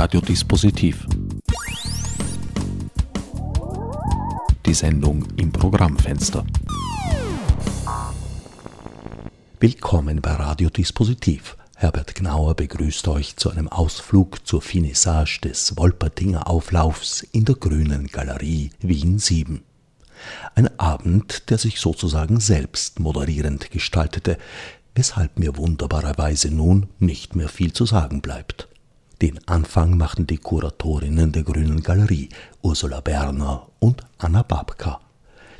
Radiodispositiv. Die Sendung im Programmfenster. Willkommen bei Radiodispositiv. Herbert Gnauer begrüßt euch zu einem Ausflug zur Finissage des Wolpertinger Auflaufs in der Grünen Galerie Wien 7. Ein Abend, der sich sozusagen selbst moderierend gestaltete, weshalb mir wunderbarerweise nun nicht mehr viel zu sagen bleibt. Den Anfang machten die Kuratorinnen der Grünen Galerie, Ursula Berner und Anna Babka.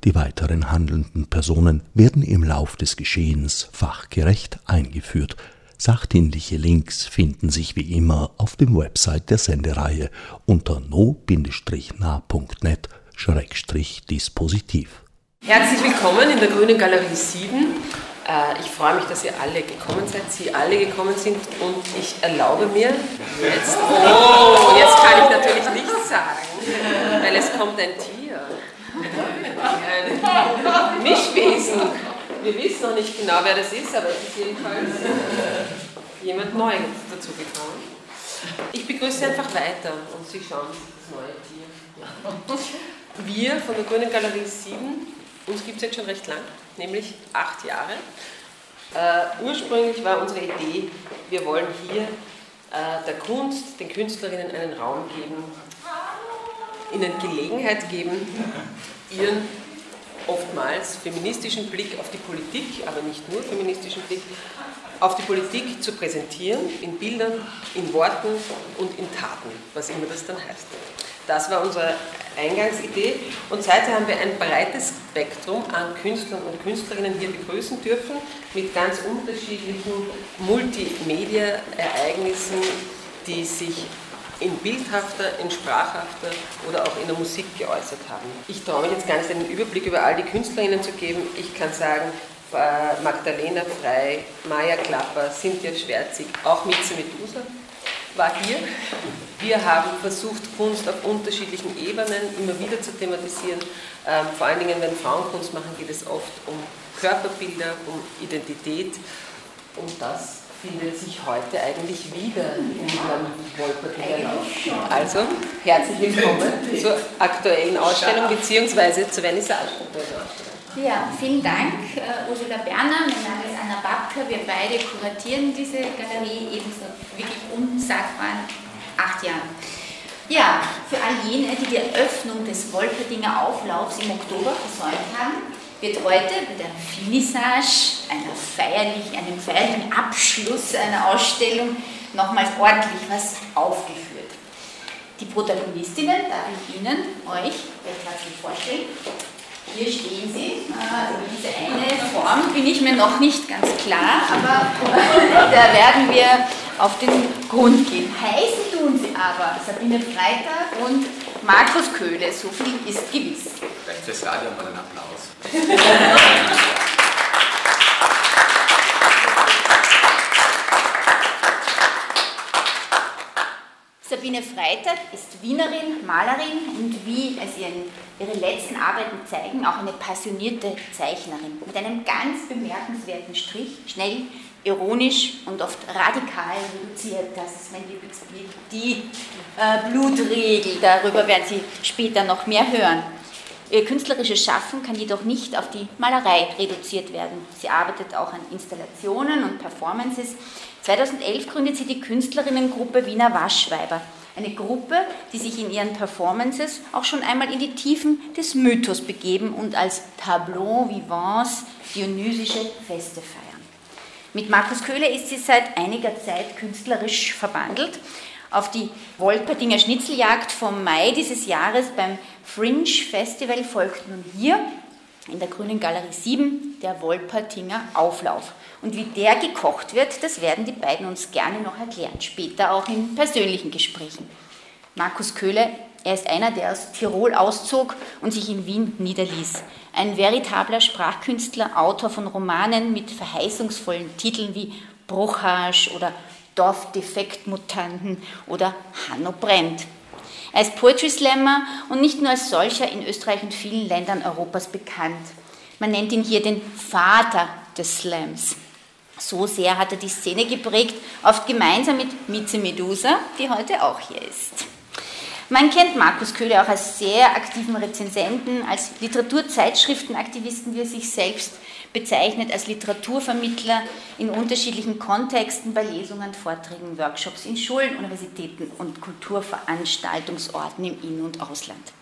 Die weiteren handelnden Personen werden im Lauf des Geschehens fachgerecht eingeführt. Sachdienliche Links finden sich wie immer auf dem Website der Sendereihe unter no-net-dispositiv. Herzlich willkommen in der Grünen Galerie 7. Äh, ich freue mich, dass ihr alle gekommen seid, Sie alle gekommen sind und ich erlaube mir jetzt, oh, jetzt kann ich natürlich nichts sagen, weil es kommt ein Tier, ein Mischwesen. Wir wissen noch nicht genau, wer das ist, aber es ist jedenfalls jemand neu dazu gekommen. Ich begrüße einfach weiter und Sie schauen das neue Tier. Wir von der Grünen Galerie 7 uns gibt es jetzt schon recht lang, nämlich acht Jahre. Äh, ursprünglich war unsere Idee, wir wollen hier äh, der Kunst, den Künstlerinnen einen Raum geben, ihnen Gelegenheit geben, ihren oftmals feministischen Blick auf die Politik, aber nicht nur feministischen Blick, auf die Politik zu präsentieren, in Bildern, in Worten und in Taten, was immer das dann heißt. Das war unsere Eingangsidee und seither haben wir ein breites Spektrum an Künstlern und Künstlerinnen hier begrüßen dürfen mit ganz unterschiedlichen Multimedia-Ereignissen, die sich in bildhafter, in sprachhafter oder auch in der Musik geäußert haben. Ich traue mich jetzt gar nicht einen Überblick über all die Künstlerinnen zu geben. Ich kann sagen, äh, Magdalena Frei, Maya Klapper, Cynthia Schwerzig, auch Mitze Medusa war hier. Wir haben versucht, Kunst auf unterschiedlichen Ebenen immer wieder zu thematisieren. Ähm, vor allen Dingen, wenn Frauen Kunst machen, geht es oft um Körperbilder, um Identität. Und das findet sich heute eigentlich wieder in unserem Wolpertinger. Also, herzlich willkommen zur aktuellen Ausstellung bzw. zur Vernissage-Ausstellung. Ja, vielen Dank, uh, Ursula Berner. Mein Name ist Anna Babka. Wir beide kuratieren diese Galerie ebenso wirklich unsagbaren acht Jahren. Ja, für all jene, die die Eröffnung des Wolperdinger Auflaufs im Oktober versäumt haben, wird heute bei der Finissage, einer feierlich, einem feierlichen Abschluss einer Ausstellung, nochmals ordentlich was aufgeführt. Die Protagonistinnen darf ich Ihnen, euch, recht herzlich vorstellen. Hier stehen sie. Also diese eine Form bin ich mir noch nicht ganz klar, aber da werden wir auf den Grund gehen. Heißen tun sie aber Sabine Freitag und Markus Köhle, so viel ist gewiss. Vielleicht fürs Radio mal einen Applaus. Sabine Freitag ist Wienerin, Malerin und wie es ihren, ihre letzten Arbeiten zeigen, auch eine passionierte Zeichnerin mit einem ganz bemerkenswerten Strich, schnell, ironisch und oft radikal reduziert. Das ist mein Lieblingsbild, die äh, Blutregel. Darüber werden Sie später noch mehr hören. Ihr künstlerisches Schaffen kann jedoch nicht auf die Malerei reduziert werden. Sie arbeitet auch an Installationen und Performances. 2011 gründet sie die Künstlerinnengruppe Wiener Waschweiber. Eine Gruppe, die sich in ihren Performances auch schon einmal in die Tiefen des Mythos begeben und als Tableau vivants dionysische Feste feiern. Mit Markus Köhler ist sie seit einiger Zeit künstlerisch verbandelt. Auf die Wolpertinger Schnitzeljagd vom Mai dieses Jahres beim Fringe Festival folgt nun hier in der Grünen Galerie 7 der Wolpertinger Auflauf. Und wie der gekocht wird, das werden die beiden uns gerne noch erklären, später auch in persönlichen Gesprächen. Markus Köhle, er ist einer, der aus Tirol auszog und sich in Wien niederließ. Ein veritabler Sprachkünstler, Autor von Romanen mit verheißungsvollen Titeln wie Bruchhasch oder Dorfdefektmutanten oder Hanno brennt. Er ist Poetry Slammer und nicht nur als solcher in Österreich und vielen Ländern Europas bekannt. Man nennt ihn hier den Vater des Slams. So sehr hat er die Szene geprägt, oft gemeinsam mit Mieze Medusa, die heute auch hier ist. Man kennt Markus Köhler auch als sehr aktiven Rezensenten, als Literaturzeitschriftenaktivisten, wie er sich selbst bezeichnet, als Literaturvermittler in unterschiedlichen Kontexten bei Lesungen, Vorträgen, Workshops in Schulen, Universitäten und Kulturveranstaltungsorten im In- und Ausland.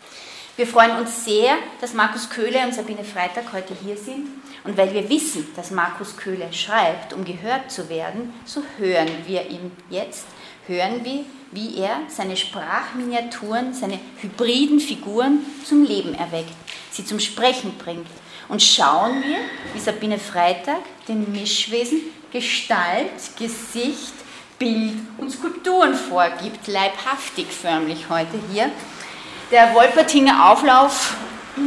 Wir freuen uns sehr, dass Markus Köhler und Sabine Freitag heute hier sind. Und weil wir wissen, dass Markus Köhler schreibt, um gehört zu werden, so hören wir ihn jetzt, hören wir, wie er seine Sprachminiaturen, seine hybriden Figuren zum Leben erweckt, sie zum Sprechen bringt. Und schauen wir, wie Sabine Freitag den Mischwesen Gestalt, Gesicht, Bild und Skulpturen vorgibt, leibhaftig förmlich heute hier. Der Wolpertinger Auflauf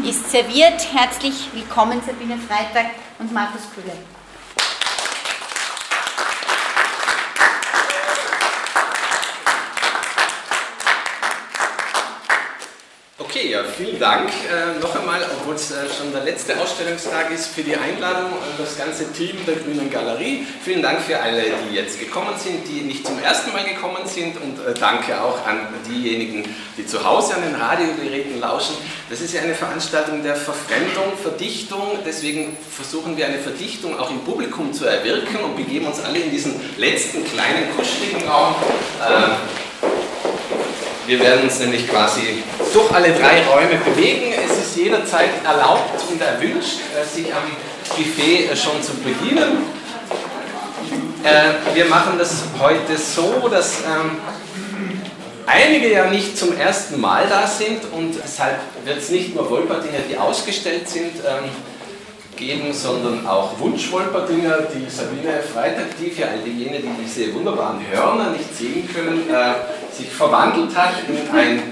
ist serviert. Herzlich willkommen Sabine Freitag und Markus Kühle. Okay, ja, vielen Dank äh, noch einmal, obwohl es äh, schon der letzte Ausstellungstag ist, für die Einladung an das ganze Team der Grünen Galerie. Vielen Dank für alle, die jetzt gekommen sind, die nicht zum ersten Mal gekommen sind und äh, danke auch an diejenigen, die zu Hause an den Radiogeräten lauschen. Das ist ja eine Veranstaltung der Verfremdung, Verdichtung, deswegen versuchen wir eine Verdichtung auch im Publikum zu erwirken und begeben uns alle in diesen letzten kleinen kuscheligen Raum. Wir werden uns nämlich quasi durch alle drei Räume bewegen. Es ist jederzeit erlaubt und erwünscht, äh, sich am Buffet äh, schon zu bedienen. Äh, wir machen das heute so, dass ähm, einige ja nicht zum ersten Mal da sind und deshalb wird es nicht nur Wolpertinger, die ausgestellt sind, ähm, geben, sondern auch Wunschwolperdinger, die Sabine Freitag, die für all diejenigen, die diese wunderbaren Hörner nicht sehen können, sich verwandelt hat in ein,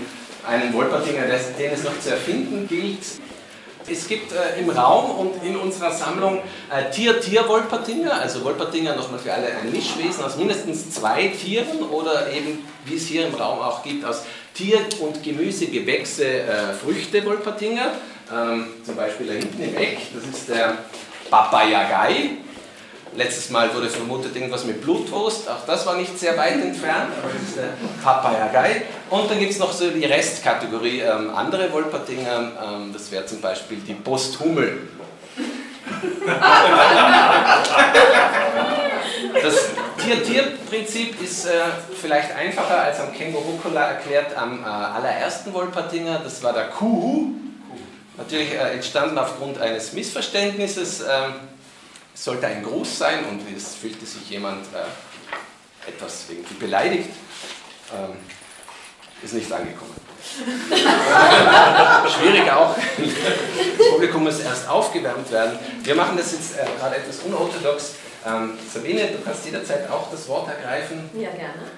einen Wolperdinger, den es noch zu erfinden gilt. Es gibt äh, im Raum und in unserer Sammlung äh, Tier-Tier-Wolperdinger, also Wolperdinger nochmal für alle ein Mischwesen aus mindestens zwei Tieren oder eben, wie es hier im Raum auch gibt, aus Tier- und Gemüse, Gewächse, äh, Früchte Wolperdinger. Ähm, zum Beispiel da hinten im Eck, das ist der Papayagai. Letztes Mal wurde vermutet irgendwas mit Blutwurst, auch das war nicht sehr weit entfernt, aber das ist der Papayagai. Und dann gibt es noch so die Restkategorie ähm, andere Wolpertinger, ähm, das wäre zum Beispiel die Posthummel. Das Tier-Tier-Prinzip ist äh, vielleicht einfacher als am Kängurukula erklärt am äh, allerersten Wolpertinger, das war der Kuhu. Natürlich äh, entstanden aufgrund eines Missverständnisses. Es sollte ein Gruß sein und es fühlte sich jemand äh, etwas irgendwie beleidigt. Ähm, ist nicht angekommen. Schwierig auch. Das Publikum muss erst aufgewärmt werden. Wir machen das jetzt äh, gerade etwas unorthodox. Ähm, Sabine, du kannst jederzeit auch das Wort ergreifen. Ja, gerne.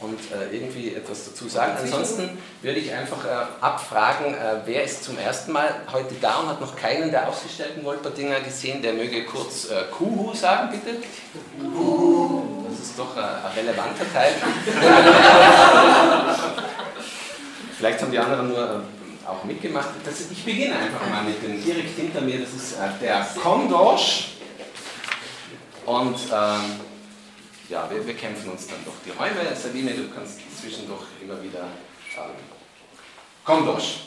Und äh, irgendwie etwas dazu sagen. Ansonsten würde ich einfach äh, abfragen, äh, wer ist zum ersten Mal heute da und hat noch keinen der ausgestellten Wolperdinger gesehen, der möge kurz äh, Kuhu sagen, bitte. Kuhu. Das ist doch äh, ein relevanter Teil. Vielleicht haben die anderen nur äh, auch mitgemacht. Das, ich beginne einfach mal mit dem direkt hinter mir, das ist äh, der Kondorsch. Und ähm, ja, wir, wir, kämpfen uns dann durch die Räume. Sabine, du kannst zwischendurch immer wieder ähm, Kondorsch.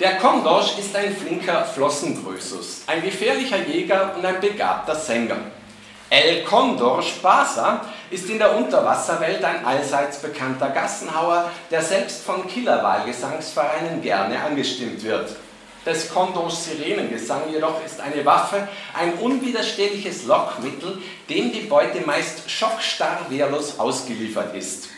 Der Kondorsch ist ein flinker Flossengrößus, ein gefährlicher Jäger und ein begabter Sänger. El Condor Spasa ist in der Unterwasserwelt ein allseits bekannter Gassenhauer, der selbst von Killerwahlgesangsvereinen gerne angestimmt wird. Des Kondors Sirenengesang jedoch ist eine Waffe, ein unwiderstehliches Lockmittel, dem die Beute meist schockstarr wehrlos ausgeliefert ist.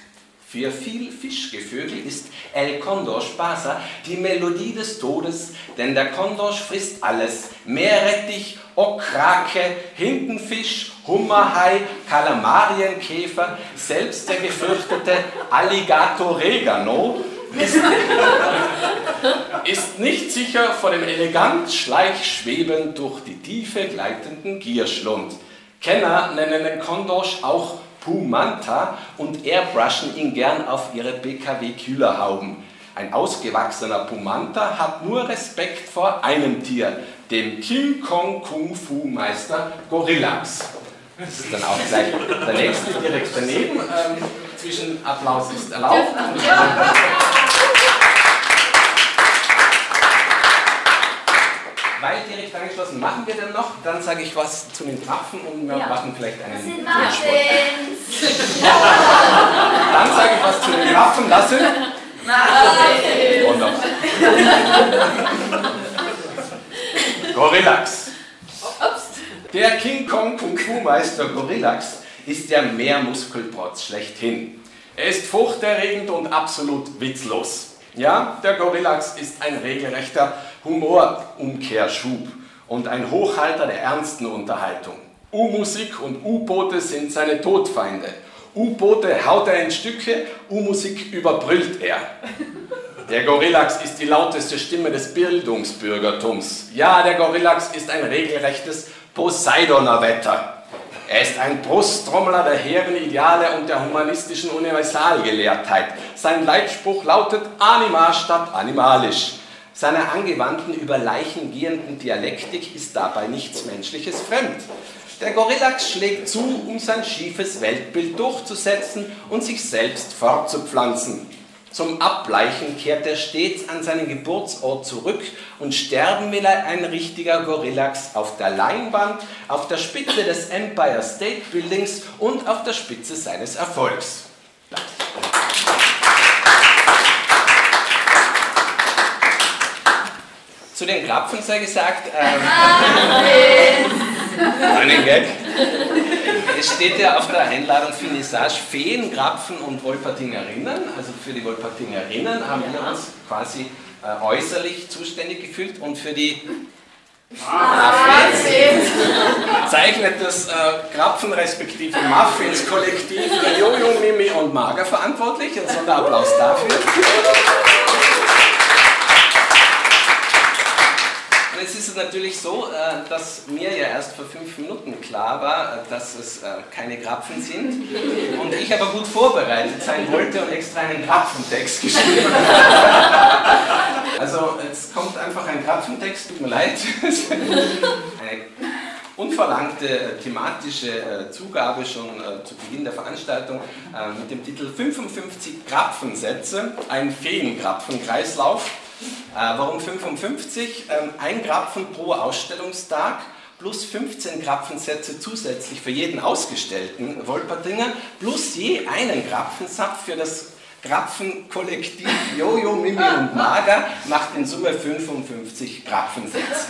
Für viel Fischgevögel ist El Condor Spasa die Melodie des Todes, denn der Kondor frisst alles. Meerrettich, Okrake, Hintenfisch, Hummerhai, Kalamarienkäfer, selbst der gefürchtete Alligator Regano ist, nicht sicher vor dem elegant schleichschwebend durch die Tiefe gleitenden Gierschlund. Kenner nennen den Kondorsch auch Pumanta und airbrushen ihn gern auf ihre BKW-Kühlerhauben. Ein ausgewachsener Pumanta hat nur Respekt vor einem Tier, dem King Kong Kung Fu Meister Gorillax. Das ist dann auch gleich der nächste direkt daneben. Ähm, zwischen Applaus ist erlaubt. Weil direkt angeschlossen, machen wir denn noch? Dann sage ich was zu den Krapfen und wir ja. machen vielleicht einen sind Muffins. Dann sage ich was zu den Krapfen. Lasse. Wunderbar. Gorillax. Der King Kong Kung Fu Meister Gorillax ist der Mehrmuskelprotz schlechthin. Er ist furchterregend und absolut witzlos. Ja, der Gorillax ist ein regelrechter Humorumkehrschub und ein Hochhalter der ernsten Unterhaltung. U-Musik und U-Boote sind seine Todfeinde. U-Boote haut er in Stücke, U-Musik überbrüllt er. Der Gorillax ist die lauteste Stimme des Bildungsbürgertums. Ja, der Gorillax ist ein regelrechtes Poseidonerwetter. Er ist ein Brusttrommler der hehren Ideale und der humanistischen Universalgelehrtheit. Sein Leitspruch lautet Anima statt animalisch. Seiner angewandten, über Leichen gehenden Dialektik ist dabei nichts Menschliches fremd. Der Gorillax schlägt zu, um sein schiefes Weltbild durchzusetzen und sich selbst fortzupflanzen. Zum Abbleichen kehrt er stets an seinen Geburtsort zurück und sterben will er ein richtiger Gorillax auf der Leinwand, auf der Spitze des Empire State Buildings und auf der Spitze seines Erfolgs. Zu den Krapfen sei gesagt, ähm, einen Gag. Es steht ja auf der Einladung Finissage Feenkrapfen und Wolpertingerinnen. Also für die Wolpertingerinnen haben wir uns quasi äh, äußerlich zuständig gefühlt und für die Muffins zeichnet das äh, Krapfen respektive Muffins Kollektiv Jojo, Mimi und Mager verantwortlich. Ein Sonderapplaus dafür. Und es ist natürlich so, äh, dass mir ja erst vor fünf Minuten klar war, äh, dass es äh, keine Krapfen sind. Und ich aber gut vorbereitet sein wollte und extra einen Krapfentext geschrieben habe. Also es kommt einfach ein Krapfentext, tut mir leid. Eine unverlangte thematische Zugabe schon zu Beginn der Veranstaltung mit dem Titel 55 Krapfensätze, ein Feenkrapfenkreislauf. Äh, warum 55? Ähm, ein Krapfen pro Ausstellungstag plus 15 Krapfensätze zusätzlich für jeden ausgestellten Wolpertinger plus je einen Krapfensatz für das Krapfenkollektiv Jojo, Mimi und Mager macht in Summe 55 Krapfensätze.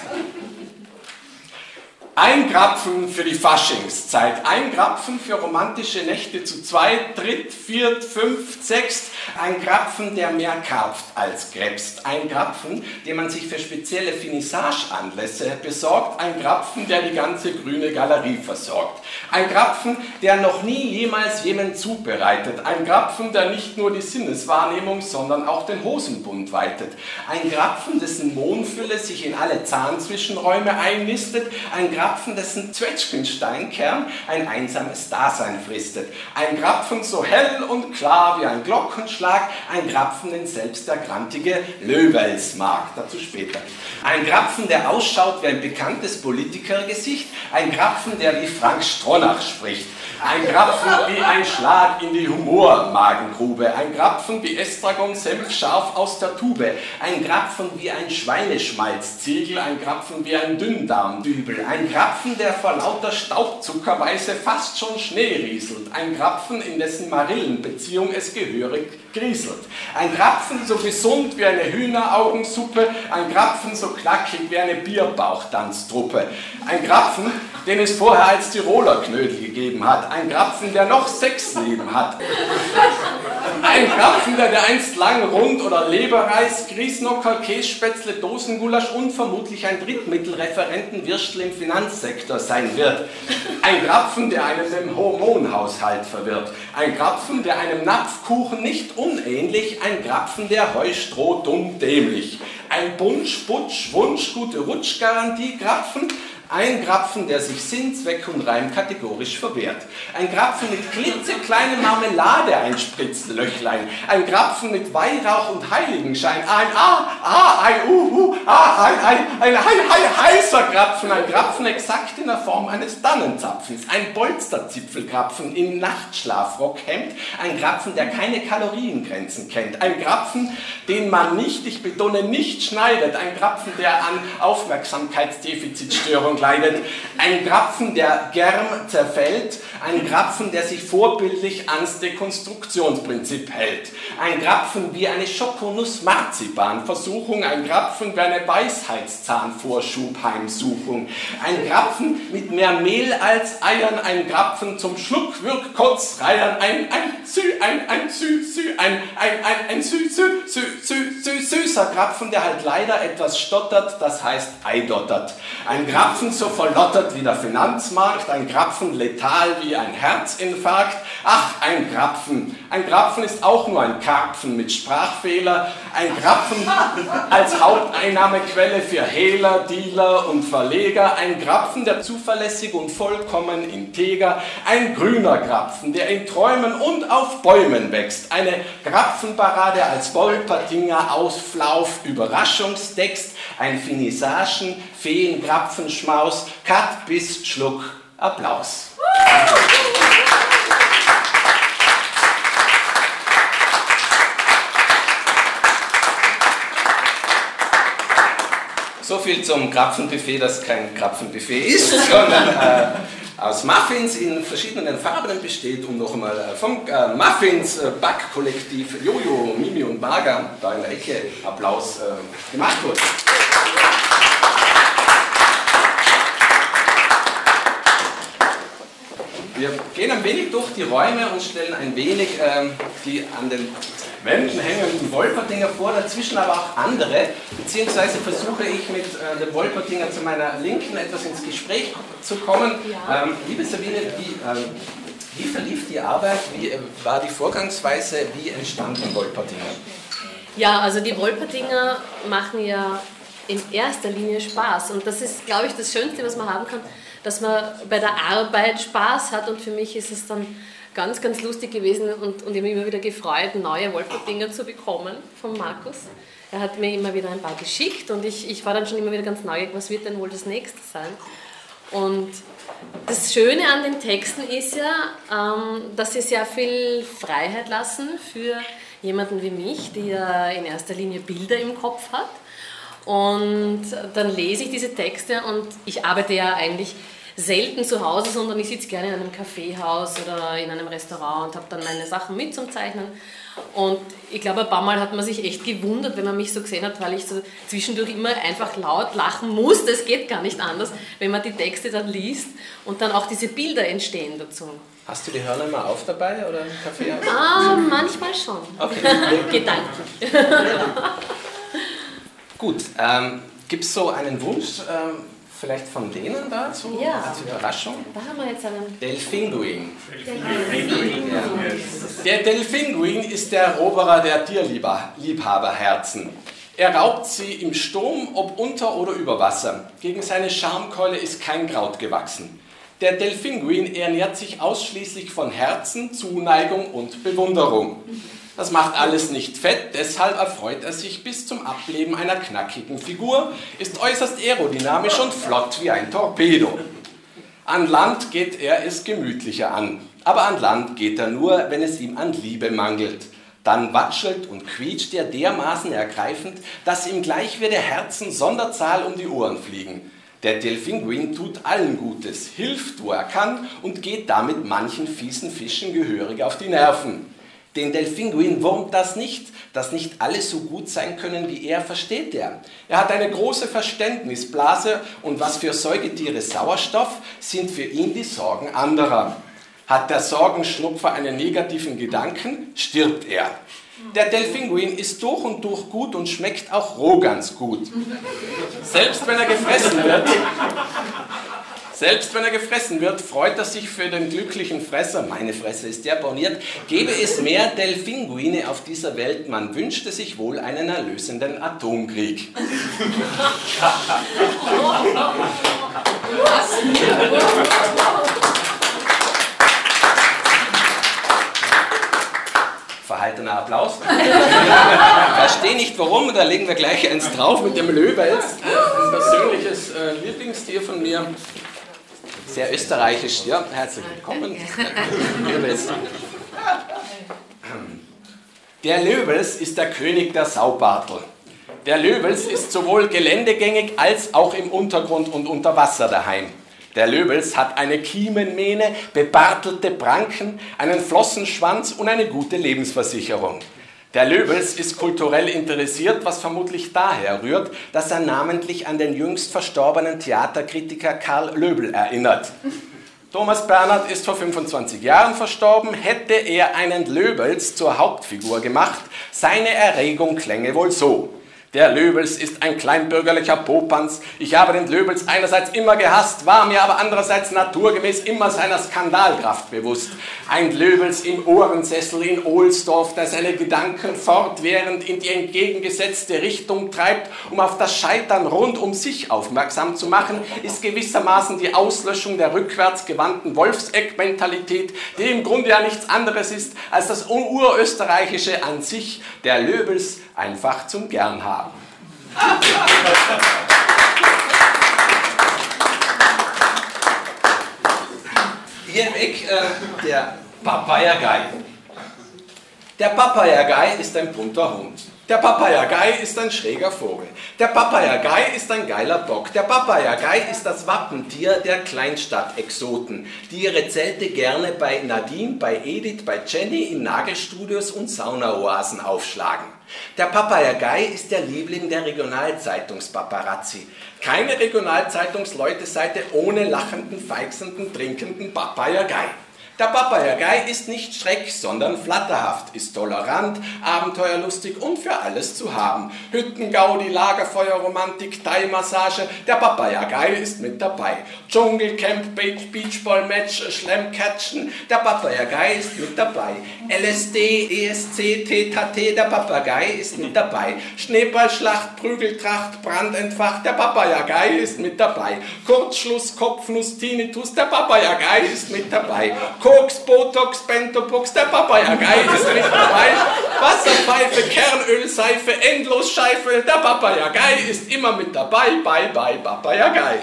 Ein Krapfen für die Faschingszeit, ein Krapfen für romantische Nächte zu zweit, dritt, viert, fünft, sechst, ein Krapfen, der mehr karpft als krebst, ein Krapfen, den man sich für spezielle Finissageanlässe besorgt, ein Krapfen, der die ganze grüne Galerie versorgt, ein Krapfen, der noch nie jemals jemand zubereitet, ein Krapfen, der nicht nur die Sinneswahrnehmung, sondern auch den Hosenbund weitet, ein Krapfen, dessen Mondfülle sich in alle Zahnzwischenräume einnistet, ein Krapfen, Krapfen, dessen Zwetschgensteinkern ein einsames Dasein fristet. Ein Krapfen so hell und klar wie ein Glockenschlag, ein Krapfen, den selbst der grantige Löwels mag. Dazu später. Ein Krapfen, der ausschaut wie ein bekanntes Politikergesicht, ein Krapfen, der wie Frank Stronach spricht. Ein Krapfen wie ein Schlag in die Humormagengrube. Ein Krapfen wie Estragon senfscharf aus der Tube. Ein Krapfen wie ein Schweineschmalzziegel. Ein Krapfen wie ein Dünndarmdübel. Ein Krapfen, der vor lauter Staubzuckerweise fast schon Schnee rieselt. Ein Krapfen, in dessen Marillenbeziehung es gehörig grieselt. Ein Krapfen so gesund wie eine Hühneraugensuppe. Ein Krapfen so knackig wie eine Bierbauchtanztruppe. Ein Krapfen, den es vorher als Tiroler Knödel gegeben hat. Ein Krapfen, der noch Sexleben hat. Ein Krapfen, der, der einst lang Rund- oder Leberreis, Griesnocker, Kässpätzle, Dosengulasch und vermutlich ein Drittmittelreferentenwürstel im Finanzsektor sein wird. Ein Krapfen, der einem den Hormonhaushalt verwirrt. Ein Krapfen, der einem Napfkuchen nicht unähnlich. Ein Krapfen, der Heustroh dumm dämlich. Ein Bunsch, Butsch, Wunsch, gute Rutschgarantie, Krapfen, Ein Grapfen, der sich Sinn, Zweck und Reim kategorisch verwehrt. Ein Grapfen mit klitzekleinem Marmelade einspritzt, Löchlein. Ein Grapfen mit Weihrauch und Heiligenschein. Ein A, A, ein U, U, A, ein, ein, ein, ein, ein heißer Grapfen. Ein Grapfen exakt in der Form eines Dannenzapfens. Ein Bolsterzipfelgrapfen im Nachtschlafrockhemd. Ein Grapfen, der keine Kaloriengrenzen kennt. Ein Grapfen, den man nicht, ich betone nicht schneidet. Ein Grapfen, der an Aufmerksamkeitsdefizitstörung leidet. Ein Grapfen, der gern zerfällt. Ein Grapfen, der sich vorbildlich ans Dekonstruktionsprinzip hält. Ein Grapfen wie eine Schokonuss-Marzipan-Versuchung. Ein Grapfen wie eine Weisheitszahnvorschubheimsuchung. Ein Grapfen mit mehr Mehl als Eiern. Ein Grapfen zum Schluck, Wirk, Kotz, Reiern. Ein, ein Sü, ein, ein Sü, Sü, ein, ein, ein, ein Sü, Sü, Sü, Sü, Sü, süßer Grapfen, der halt leider etwas stottert, das heißt eidottert. Ein Grapfen so verlottert wie der Finanzmarkt, ein Grapfen letal wie ein Herzinfarkt. Ach, ein Grapfen. Ein Grapfen ist auch nur ein Karpfen mit Sprachfehler. Ein Grapfen als Haupteinnahmequelle für Hehler, Dealer und Verleger. Ein Grapfen, der zuverlässig und vollkommen integer. Ein grüner Grapfen, der in Träumen und auf Bäumen wächst. Eine Grapfenparade als Wolpertinger Ausflauf, Überraschungstext. Ein Finissagen, Feen, Grapfenschmaus, Cut bis Schluck, Applaus. So viel zum Krapfenbuffet, das kein Krapfenbuffet ist, sondern äh, aus Muffins in verschiedenen Farben besteht und noch einmal äh, vom äh, Muffins äh, Backkollektiv Jojo, Mimi und Marga, da in der Ecke Applaus äh, gemacht wurde. Wir gehen ein wenig durch die Räume und stellen ein wenig ähm, die an den Wänden hängenden Wolpertinger vor, dazwischen aber auch andere, beziehungsweise versuche ich mit äh, dem Wolpertinger zu meiner Linken etwas ins Gespräch zu kommen. Ja. Ähm, liebe Sabine, wie, ähm, wie verlief die Arbeit, wie äh, war die Vorgangsweise, wie entstanden Wolpertinger? Ja, also die Wolpertinger machen ja in erster Linie Spaß und das ist, glaube ich, das Schönste, was man haben kann dass man bei der Arbeit Spaß hat und für mich ist es dann ganz, ganz lustig gewesen und, und ich habe immer wieder gefreut, neue Wolfgang-Dinger zu bekommen von Markus. Er hat mir immer wieder ein paar geschickt und ich, ich war dann schon immer wieder ganz neugierig, was wird denn wohl das nächste sein. Und das Schöne an den Texten ist ja, ähm, dass sie sehr viel Freiheit lassen für jemanden wie mich, der in erster Linie Bilder im Kopf hat und dann lese ich diese Texte und ich arbeite ja eigentlich selten zu Hause, sondern ich sitze gerne in einem Kaffeehaus oder in einem Restaurant und habe dann meine Sachen mit zum Zeichnen. Und ich glaube, ein paar Mal hat man sich echt gewundert, wenn man mich so gesehen hat, weil ich so zwischendurch immer einfach laut lachen muss. Das geht gar nicht anders, wenn man die Texte dann liest und dann auch diese Bilder entstehen dazu. Hast du die Hörner immer auf dabei oder im Kaffeehaus? Ah, manchmal schon. Okay. Gedanklich. Gut, ähm, gibt es so einen Wunsch, ähm, vielleicht von denen dazu ja. als Überraschung? Da haben wir jetzt einen. Delfinguin. Delfinguin. Ja. Der Delfinguin ist der Eroberer der Tierliebhaberherzen. Er raubt sie im Sturm, ob unter oder über Wasser. Gegen seine Schamkeule ist kein Kraut gewachsen. Der Delfinguin ernährt sich ausschließlich von Herzen, Zuneigung und Bewunderung. Das macht alles nicht fett, deshalb erfreut er sich bis zum Ableben einer knackigen Figur, ist äußerst aerodynamisch und flott wie ein Torpedo. An Land geht er es gemütlicher an, aber an Land geht er nur, wenn es ihm an Liebe mangelt. Dann watschelt und quietscht er dermaßen ergreifend, dass ihm gleich wie der Herzen Sonderzahl um die Ohren fliegen. Der Delfinguin tut allen Gutes, hilft, wo er kann und geht damit manchen fiesen Fischen gehörig auf die Nerven. Den Delfinguin wurmt das nicht, dass nicht alle so gut sein können wie er, versteht er. Er hat eine große Verständnisblase und was für Säugetiere Sauerstoff, sind für ihn die Sorgen anderer. Hat der Sorgenschnupfer einen negativen Gedanken, stirbt er. Der Delfinguin ist durch und durch gut und schmeckt auch roh ganz gut. Selbst wenn er gefressen wird, selbst wenn er gefressen wird, freut er sich für den glücklichen Fresser. Meine Fresse ist der borniert. Gäbe es mehr Delfinguine auf dieser Welt, man wünschte sich wohl einen erlösenden Atomkrieg. Verhaltener Applaus. Verstehe nicht warum, da legen wir gleich eins drauf mit dem Löbels. Ein persönliches äh, Lieblingstier von mir. Sehr österreichisch, ja, herzlich willkommen. Löbels. Der Löbels ist der König der Saubartel. Der Löbels ist sowohl geländegängig als auch im Untergrund und unter Wasser daheim. Der Löbels hat eine Kiemenmähne, bebartelte Pranken, einen Flossenschwanz und eine gute Lebensversicherung. Der Löbels ist kulturell interessiert, was vermutlich daher rührt, dass er namentlich an den jüngst verstorbenen Theaterkritiker Karl Löbel erinnert. Thomas Bernhard ist vor 25 Jahren verstorben. Hätte er einen Löbels zur Hauptfigur gemacht, seine Erregung klänge wohl so. Der Löbels ist ein kleinbürgerlicher Popanz. Ich habe den Löbels einerseits immer gehasst, war mir aber andererseits naturgemäß immer seiner Skandalkraft bewusst. Ein Löbels im Ohrensessel in Ohlsdorf, der seine Gedanken fortwährend in die entgegengesetzte Richtung treibt, um auf das Scheitern rund um sich aufmerksam zu machen, ist gewissermaßen die Auslöschung der rückwärts gewandten Wolfseck-Mentalität, die im Grunde ja nichts anderes ist als das urösterreichische an sich, der Löbels einfach zum Gern haben. Hier im Eck äh, der Papayagei. Der Papayagei ist ein bunter Hund. Der Papayagei ist ein schräger Vogel. Der Papayagei ist ein geiler Bock. Der Papayagei ist das Wappentier der Kleinstadt-Exoten, die ihre Zelte gerne bei Nadine, bei Edith, bei Jenny in Nagelstudios und Saunaoasen aufschlagen. Der Papayagei ist der Liebling der Regionalzeitungspaparazzi. Keine Regionalzeitungsleute-Seite ohne lachenden, feixenden, trinkenden Papayagei. Der Papayagei ist nicht schreck, sondern flatterhaft, ist tolerant, abenteuerlustig und für alles zu haben. Hüttengaudi, Lagerfeuerromantik, Thai-Massage, der Papayagei ist mit dabei. Dschungelcamp, Beach, Beachball-Match, Schlammcatchen, der Papayagei ist mit dabei. LSD, ESC, TTT, der Papagei ist mit dabei. Schneeballschlacht, Prügeltracht, Brandentfacht, der Papayagei ist mit dabei. Kurzschluss, Kopfnuss, Tinnitus, der Papayagei ist mit dabei. Koks, Botox, Bentobox, der Papayagei ist mit dabei. Wasserpfeife, Kernölseife, Endlosscheife, der Papayagei ist immer mit dabei. Bye, bye, Papayagei.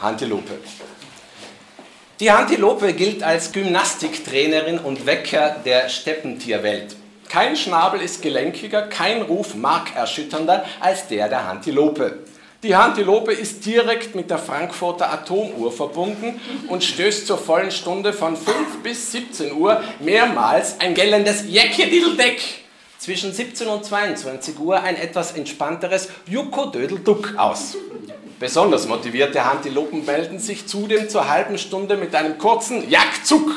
Antilope. Die Antilope gilt als Gymnastiktrainerin und Wecker der Steppentierwelt. Kein Schnabel ist gelenkiger, kein Ruf markerschütternder als der der Antilope. Die Antilope ist direkt mit der Frankfurter Atomuhr verbunden und stößt zur vollen Stunde von 5 bis 17 Uhr mehrmals ein gellendes Jäckjedildeck. Zwischen 17 und 22 Uhr ein etwas entspannteres Jucko-Dödel-Duck aus. Besonders motivierte Antilopen melden sich zudem zur halben Stunde mit einem kurzen Jackzuck.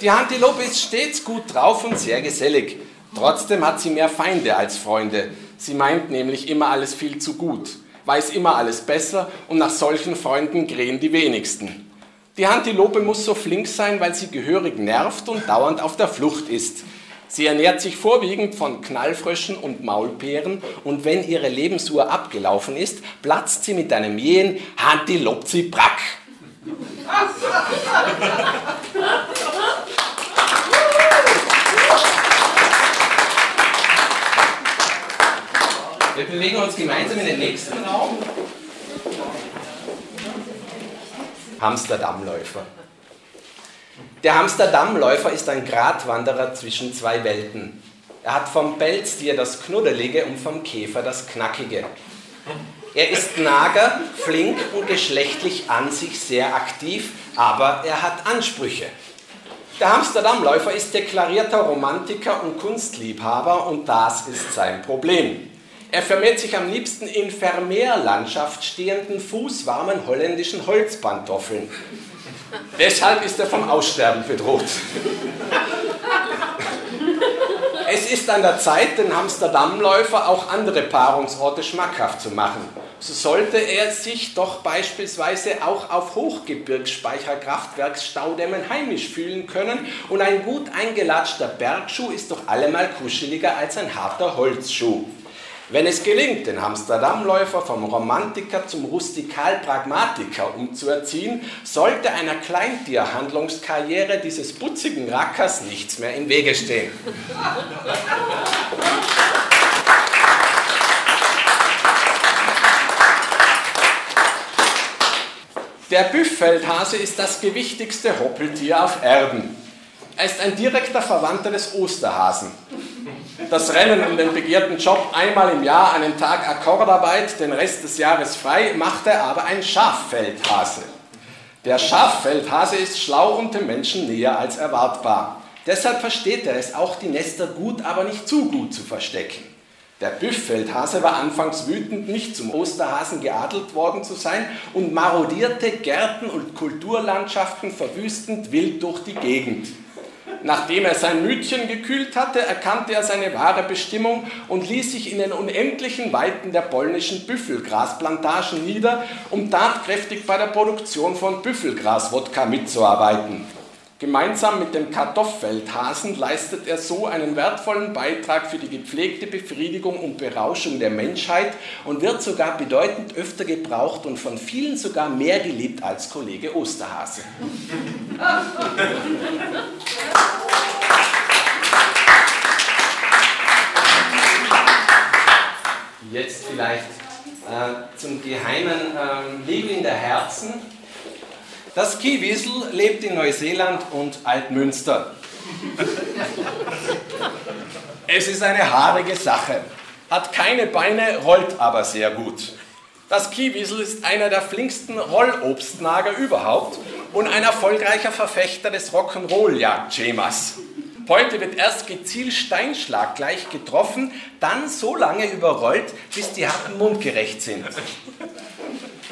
Die Antilope ist stets gut drauf und sehr gesellig. Trotzdem hat sie mehr Feinde als Freunde. Sie meint nämlich immer alles viel zu gut, weiß immer alles besser und nach solchen Freunden krähen die wenigsten. Die Antilope muss so flink sein, weil sie gehörig nervt und dauernd auf der Flucht ist. Sie ernährt sich vorwiegend von Knallfröschen und Maulbeeren und wenn ihre Lebensuhr abgelaufen ist, platzt sie mit einem jähen Antilopzi bewegen uns gemeinsam in den nächsten Raum. Hamsterdammläufer. Der Hamsterdammläufer ist ein Gratwanderer zwischen zwei Welten. Er hat vom Pelztier das Knuddelige und vom Käfer das Knackige. Er ist nager, flink und geschlechtlich an sich sehr aktiv, aber er hat Ansprüche. Der Amsterdamläufer ist deklarierter Romantiker und Kunstliebhaber und das ist sein Problem. Er vermehrt sich am liebsten in Vermehrlandschaft stehenden, fußwarmen holländischen Holzpantoffeln. Deshalb ist er vom Aussterben bedroht. Es ist an der Zeit, den Amsterdamläufer auch andere Paarungsorte schmackhaft zu machen. So sollte er sich doch beispielsweise auch auf Hochgebirgsspeicherkraftwerksstaudämmen heimisch fühlen können und ein gut eingelatschter Bergschuh ist doch allemal kuscheliger als ein harter Holzschuh. Wenn es gelingt, den Amsterdamläufer vom Romantiker zum Rustikal-Pragmatiker umzuerziehen, sollte einer Kleintierhandlungskarriere dieses putzigen Rackers nichts mehr im Wege stehen. Der Büffeldhase ist das gewichtigste Hoppeltier auf Erden. Er ist ein direkter Verwandter des Osterhasen das Rennen um den begehrten Job einmal im Jahr einen Tag Akkordarbeit, den Rest des Jahres frei, machte aber ein Schaffeldhase. Der Schaffeldhase ist schlau und dem Menschen näher als erwartbar. Deshalb versteht er es auch, die Nester gut, aber nicht zu gut zu verstecken. Der Büffeldhase war anfangs wütend, nicht zum Osterhasen geadelt worden zu sein und marodierte Gärten und Kulturlandschaften verwüstend wild durch die Gegend. Nachdem er sein Mütchen gekühlt hatte, erkannte er seine wahre Bestimmung und ließ sich in den unendlichen Weiten der polnischen Büffelgrasplantagen nieder, um tatkräftig bei der Produktion von Büffelgras-Wodka mitzuarbeiten. Gemeinsam mit dem Kartoffelhasen leistet er so einen wertvollen Beitrag für die gepflegte Befriedigung und Berauschung der Menschheit und wird sogar bedeutend öfter gebraucht und von vielen sogar mehr geliebt als Kollege Osterhase. Jetzt vielleicht äh, zum geheimen äh, Liebling der Herzen das Kiwisel lebt in Neuseeland und Altmünster. Es ist eine haarige Sache, hat keine Beine, rollt aber sehr gut. Das Kiwisel ist einer der flinksten Rollobstnager überhaupt und ein erfolgreicher Verfechter des Rock'n'Roll-Jagdschemas. Heute wird erst gezielt Steinschlag gleich getroffen, dann so lange überrollt, bis die Hacken mundgerecht sind.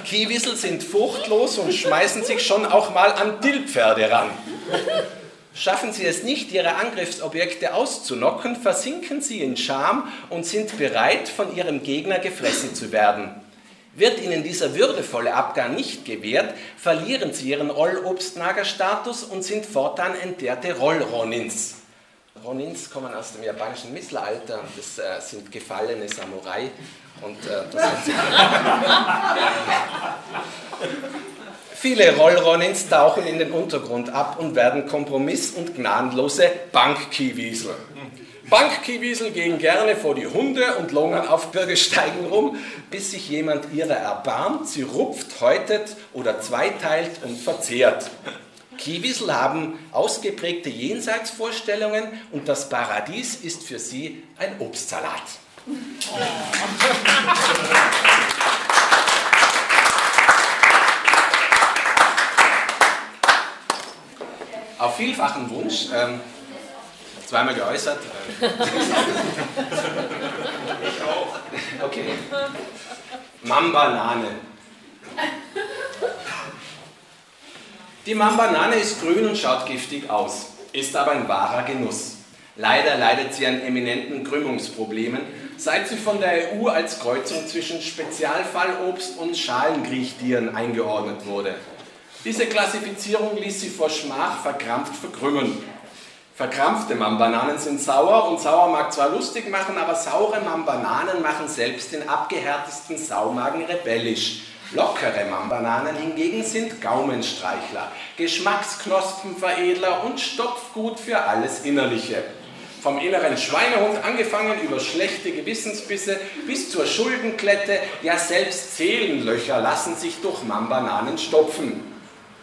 Kiwisel sind furchtlos und schmeißen sich schon auch mal an Dillpferde ran. Schaffen sie es nicht, ihre Angriffsobjekte auszunocken, versinken sie in Scham und sind bereit, von ihrem Gegner gefressen zu werden. Wird ihnen dieser würdevolle Abgang nicht gewährt, verlieren sie ihren Rollobstnagerstatus und sind fortan entbehrte Rollronins. Ronins kommen aus dem japanischen Mittelalter, das äh, sind gefallene Samurai und äh, das sind Viele Rollronins tauchen in den Untergrund ab und werden Kompromiss- und gnadenlose Bankkiwiesel. Bankkiwiesel gehen gerne vor die Hunde und lungern auf Bürgersteigen rum, bis sich jemand ihrer erbarmt, sie rupft, häutet oder zweiteilt und verzehrt. Kiwisel haben ausgeprägte Jenseitsvorstellungen und das Paradies ist für sie ein Obstsalat. Auf vielfachen Wunsch, ähm, zweimal geäußert. Äh, ich auch. Okay. Mambanane. Die Mambanane ist grün und schaut giftig aus, ist aber ein wahrer Genuss. Leider leidet sie an eminenten Krümmungsproblemen, seit sie von der EU als Kreuzung zwischen Spezialfallobst und Schalengriechtieren eingeordnet wurde. Diese Klassifizierung ließ sie vor Schmach verkrampft verkrümmen. Verkrampfte Mambananen sind sauer und sauer mag zwar lustig machen, aber saure Mambananen machen selbst den abgehärtesten Saumagen rebellisch. Lockere Mambananen hingegen sind Gaumenstreichler, Geschmacksknospenveredler und Stopfgut für alles Innerliche. Vom inneren Schweinehund angefangen über schlechte Gewissensbisse bis zur Schuldenklette, ja selbst Seelenlöcher lassen sich durch Mambananen stopfen.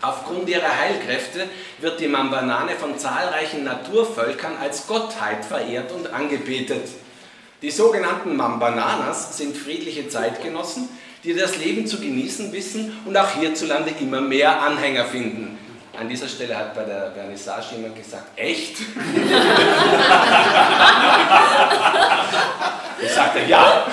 Aufgrund ihrer Heilkräfte wird die Mambanane von zahlreichen Naturvölkern als Gottheit verehrt und angebetet. Die sogenannten Mambananas sind friedliche Zeitgenossen, die das Leben zu genießen wissen und auch hierzulande immer mehr Anhänger finden. An dieser Stelle hat bei der Vernissage jemand gesagt, echt? ich sagte, ja.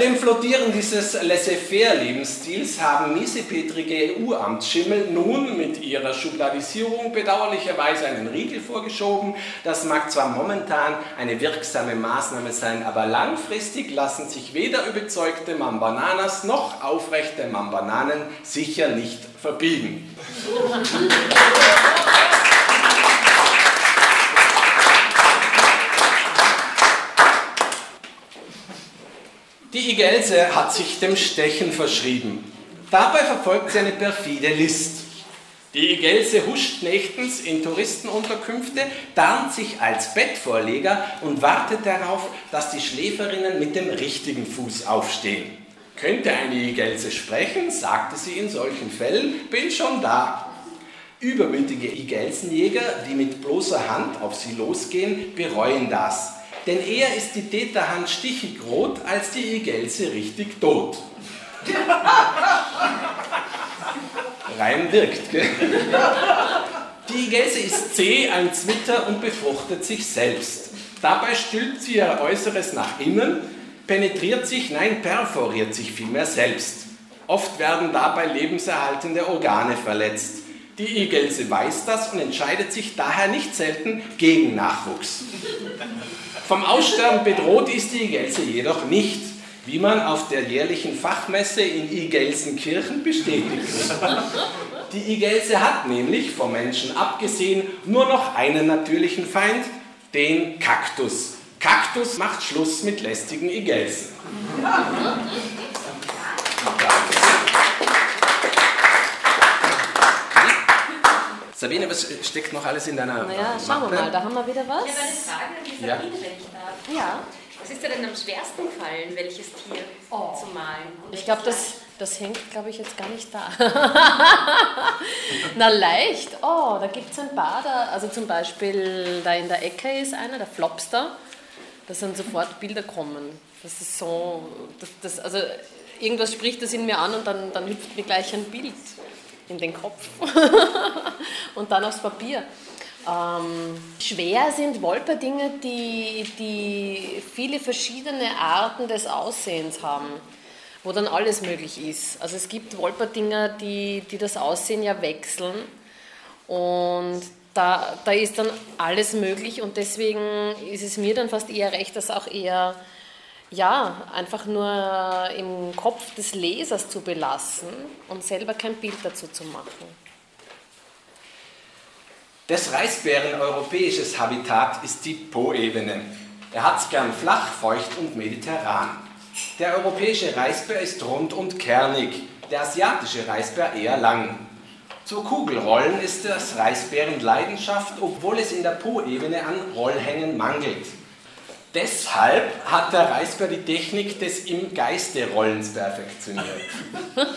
Dem Flottieren dieses Laissez-faire-Lebensstils haben miesepetrige EU-Amtsschimmel nun mit ihrer Schubladisierung bedauerlicherweise einen Riegel vorgeschoben. Das mag zwar momentan eine wirksame Maßnahme sein, aber langfristig lassen sich weder überzeugte Mambananas noch aufrechte Mambananen sicher nicht verbiegen. Die Igelse hat sich dem Stechen verschrieben. Dabei verfolgt sie eine perfide List. Die Igelse huscht nächtens in Touristenunterkünfte, tarnt sich als Bettvorleger und wartet darauf, dass die Schläferinnen mit dem richtigen Fuß aufstehen. Könnte eine Igelse sprechen, sagte sie in solchen Fällen, bin schon da. Übermütige Igelsenjäger, die mit bloßer Hand auf sie losgehen, bereuen das. Denn eher ist die Täterhand stichig rot, als die Igelse richtig tot. Reim wirkt. Gell? Die Igelse ist zäh, ein Zwitter und befruchtet sich selbst. Dabei stülpt sie ihr Äußeres nach innen, penetriert sich, nein, perforiert sich vielmehr selbst. Oft werden dabei lebenserhaltende Organe verletzt. Die Igelse weiß das und entscheidet sich daher nicht selten gegen Nachwuchs. Vom Aussterben bedroht ist die Igelse jedoch nicht, wie man auf der jährlichen Fachmesse in Igelsenkirchen bestätigt. Die Igelse hat nämlich, vom Menschen abgesehen, nur noch einen natürlichen Feind, den Kaktus. Kaktus macht Schluss mit lästigen Igelsen. Sabine, was steckt noch alles in deiner Naja, schauen wir mal, da haben wir wieder was. Ich habe eine Frage an die Ja. Sabine, wenn ich darf. Ja, Was ist dir denn am schwersten gefallen, welches Tier Oh. zu malen? Und ich glaube, das, das hängt, glaube ich, jetzt gar nicht da. Na leicht. Oh, da gibt es ein paar da. Also zum Beispiel da in der Ecke ist einer, der Flopster. Da sind sofort Bilder kommen. Das ist so, das, das, also irgendwas spricht das in mir an und dann, dann hüpft mir gleich ein Bild in den Kopf und dann aufs Papier. Ähm, schwer sind Wolperdinge, die, die viele verschiedene Arten des Aussehens haben, wo dann alles möglich ist. Also es gibt Wolperdinger, die, die das Aussehen ja wechseln und da, da ist dann alles möglich und deswegen ist es mir dann fast eher recht, das auch eher ja, einfach nur im Kopf des Lesers zu belassen und selber kein Bild dazu zu machen. Des Reisbären europäisches Habitat ist die Po-Ebene. Er hat's gern flach, feucht und mediterran. Der europäische Reisbär ist rund und kernig, der asiatische Reisbär eher lang. Zur Kugelrollen ist das Reisbären Leidenschaft, obwohl es in der Po-Ebene an Rollhängen mangelt. Deshalb hat der Reisbär die Technik des im Geiste Rollens perfektioniert.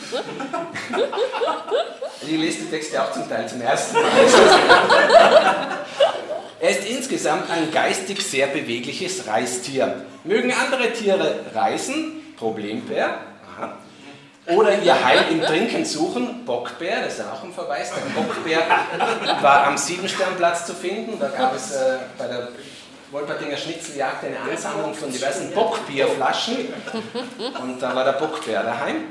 Ich lese die Texte auch zum Teil zum ersten Mal. Er ist insgesamt ein geistig sehr bewegliches Reistier. Mögen andere Tiere reisen, Problembär, aha, oder ihr Heil im Trinken suchen, Bockbär, das ist ja auch ein Verweis, der Bockbär war am Siebensternplatz zu finden, da gab es äh, bei der Wolpertinger Schnitzeljagd eine Ansammlung von diversen Bockbierflaschen und da war der Bockbär daheim.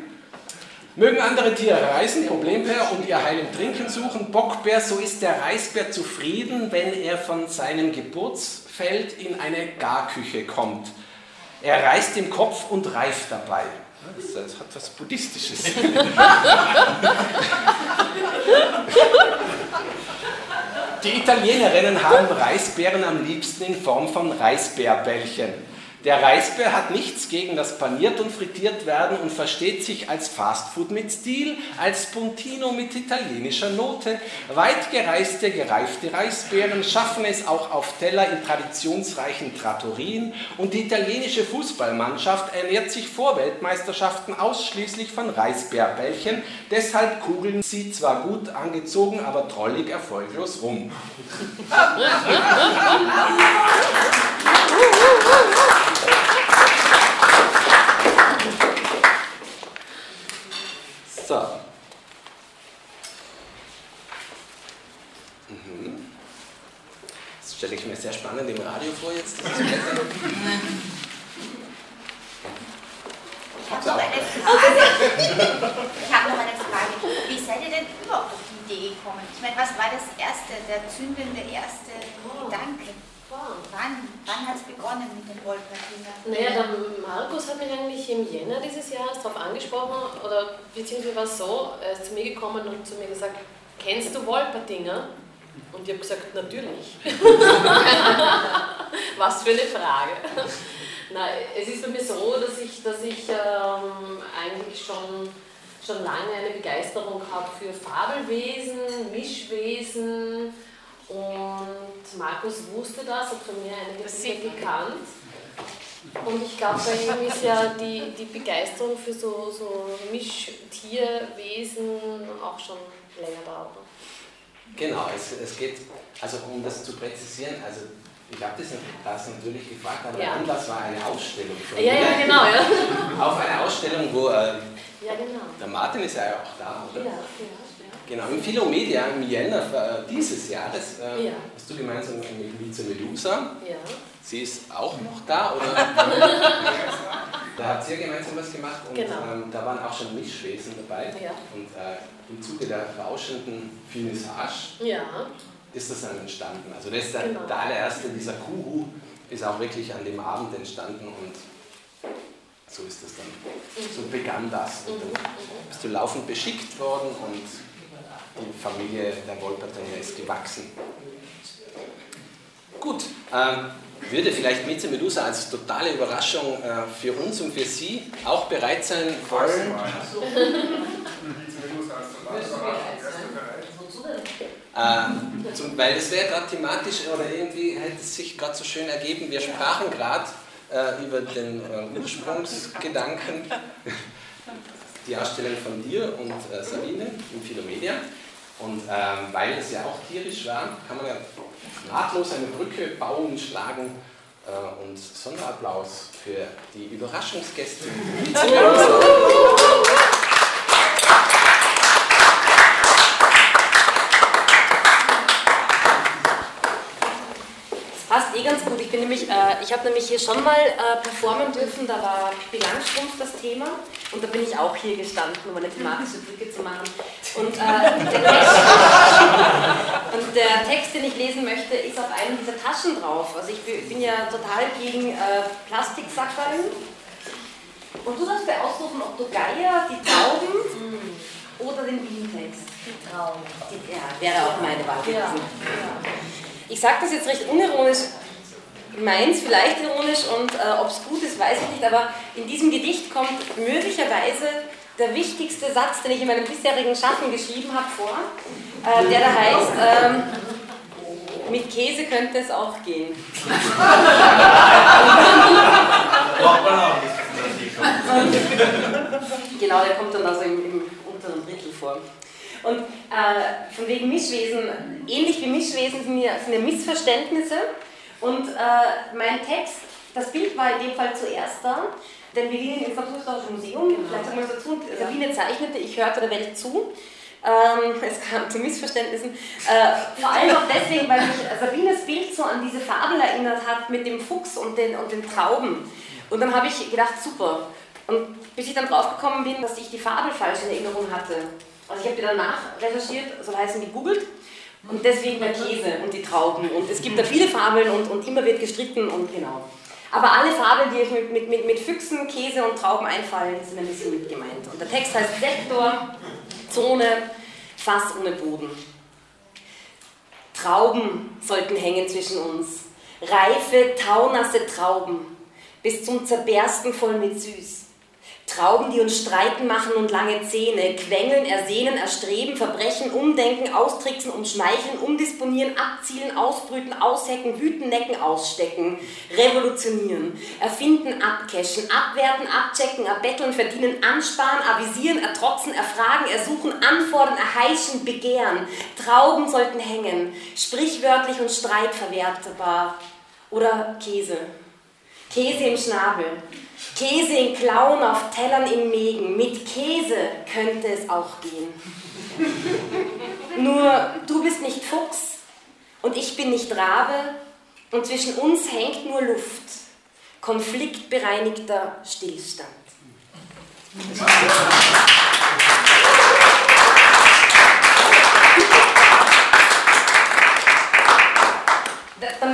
Mögen andere Tiere reisen, Problembär, und ihr Heil im Trinken suchen, Bockbär, so ist der Reisbär zufrieden, wenn er von seinem Geburtsfeld in eine Garküche kommt. Er reißt im Kopf und reift dabei. Das hat was Buddhistisches. Die Italienerinnen haben Reisbeeren am liebsten in Form von Reisbärbällchen. Der Reisbär hat nichts gegen das paniert und frittiert werden und versteht sich als Fastfood mit Stil, als Spuntino mit italienischer Note. Weit gereiste, gereifte Reisbären schaffen es auch auf Teller in traditionsreichen Trattorien und die italienische Fußballmannschaft ernährt sich vor Weltmeisterschaften ausschließlich von Reisbärbällchen. Deshalb kugeln sie zwar gut angezogen, aber trollig erfolglos rum. So. Mhm. Das stelle ich spannend im Radio vor jetzt. dieses Blättern. habe noch eine Frage. Ich habe noch eine Frage. Wie seid ihr denn überhaupt auf die Idee gekommen? Ich meine, was war das erste, der zündende erste Gedanke? Wann, wann hat es begonnen mit den Wolpertinger? Naja, der Markus hat mich eigentlich im Jänner dieses Jahres darauf angesprochen, oder beziehungsweise war es so, er ist zu mir gekommen und zu mir gesagt, kennst du Wolpertinger? Und ich habe gesagt, natürlich. Was für eine Frage. Na, es ist bei mir so, dass ich, dass ich ähm, eigentlich schon, schon lange eine Begeisterung habe für Fabelwesen, Mischwesen, und Markus wusste das, hat von mir einige Dinge gekannt. Und ich glaube, bei ihm ist ja die, die Begeisterung für so, so Mischtierwesen auch schon länger da. Oder? Genau, es, es geht, also um das zu präzisieren, also ich habe das, das natürlich gefragt, aber ja. Anlass war eine Ausstellung. Von ja, ja, genau. Ja. Auf eine Ausstellung, wo äh, ja, genau. der Martin ist ja auch da, oder? Ja, ja. Genau, im Philomedia im Jänner äh, dieses Jahres äh, ja. hast du gemeinsam mit Lize Medusa. Ja. Sie ist auch noch da, oder? da habt ihr gemeinsam was gemacht und genau. ähm, da waren auch schon Mischwesen dabei. Ja. Und äh, im Zuge der rauschenden Finissage ja. ist das dann entstanden. Also das ist der, genau. der allererste, dieser Kuhu, ist auch wirklich an dem Abend entstanden und so ist das dann. Mhm. So begann das. Und dann bist du laufend beschickt worden und die Familie der Wolpertinger ist gewachsen. Gut, ähm, würde vielleicht Mieze Medusa als totale Überraschung äh, für uns und für Sie auch bereit sein wollen? äh, weil das wäre gerade thematisch oder irgendwie hätte es sich gerade so schön ergeben. Wir sprachen gerade äh, über den äh, Ursprungsgedanken, die Ausstellung von dir und äh, Sabine im Philomedia. Und ähm, weil es ja auch tierisch war, kann man ja nahtlos eine Brücke bauen, schlagen äh, und Sonderapplaus für die Überraschungsgäste. passt eh ganz gut. Ich äh, ich habe nämlich hier schon mal äh, performen dürfen, da war Bilanzstrumpf das Thema und da bin ich auch hier gestanden, um eine thematische Brücke zu machen. Und, äh, der Text, und der Text, den ich lesen möchte, ist auf einem dieser Taschen drauf. Also ich bin ja total gegen äh, Plastiksackerl. Und du darfst dir aussuchen, ob du Geier, die Tauben mm. oder den Bienentext. Die Trauben. Die, ja, wäre auch meine Wahl gewesen. Ja. Ich sage das jetzt recht unironisch, meins vielleicht ironisch und äh, ob es gut ist, weiß ich nicht, aber in diesem Gedicht kommt möglicherweise der wichtigste Satz, den ich in meinem bisherigen Schaffen geschrieben habe, vor, äh, der da heißt, ähm, mit Käse könnte es auch gehen. genau, der kommt dann also im, im unteren Drittel vor. Und äh, von wegen Mischwesen, ähnlich wie Mischwesen sind ja, sind ja Missverständnisse. Und äh, mein Text, das Bild war in dem Fall zuerst da, denn wir gingen ins Naturhistorische Museum, genau. vielleicht sagen wir dazu, Sabine zeichnete, ich hörte der Welt zu. Ähm, es kam zu Missverständnissen. Äh, vor allem auch deswegen, weil mich Sabines Bild so an diese Fabel erinnert hat mit dem Fuchs und den, und den Trauben. Und dann habe ich gedacht, super. Und bis ich dann draufgekommen bin, dass ich die Fabel falsch in Erinnerung hatte. Also ich habe die danach recherchiert, so heißen die googelt. Und deswegen der Käse und die Trauben. Und es gibt da viele Fabeln und, und immer wird gestritten und genau. Aber alle Fabeln, die euch mit, mit, mit, mit Füchsen, Käse und Trauben einfallen, sind ein bisschen mit gemeint. Und der Text heißt Sektor, Zone, Fass ohne Boden. Trauben sollten hängen zwischen uns. Reife, taunasse Trauben, bis zum Zerbersten voll mit Süß. Trauben, die uns streiten machen und lange Zähne, quengeln, ersehnen, erstreben, verbrechen, umdenken, austricksen, umschmeicheln, umdisponieren, abzielen, ausbrüten, aushecken, wüten, necken, ausstecken, revolutionieren, erfinden, abcashen, abwerten, abchecken, erbetteln, verdienen, ansparen, avisieren, ertrotzen, erfragen, ersuchen, anfordern, erheischen, begehren. Trauben sollten hängen, sprichwörtlich und streitverwertbar. Oder Käse. Käse im Schnabel, Käse in Klauen auf Tellern im Mägen. Mit Käse könnte es auch gehen. Nur du bist nicht Fuchs und ich bin nicht Rabe und zwischen uns hängt nur Luft. Konfliktbereinigter Stillstand.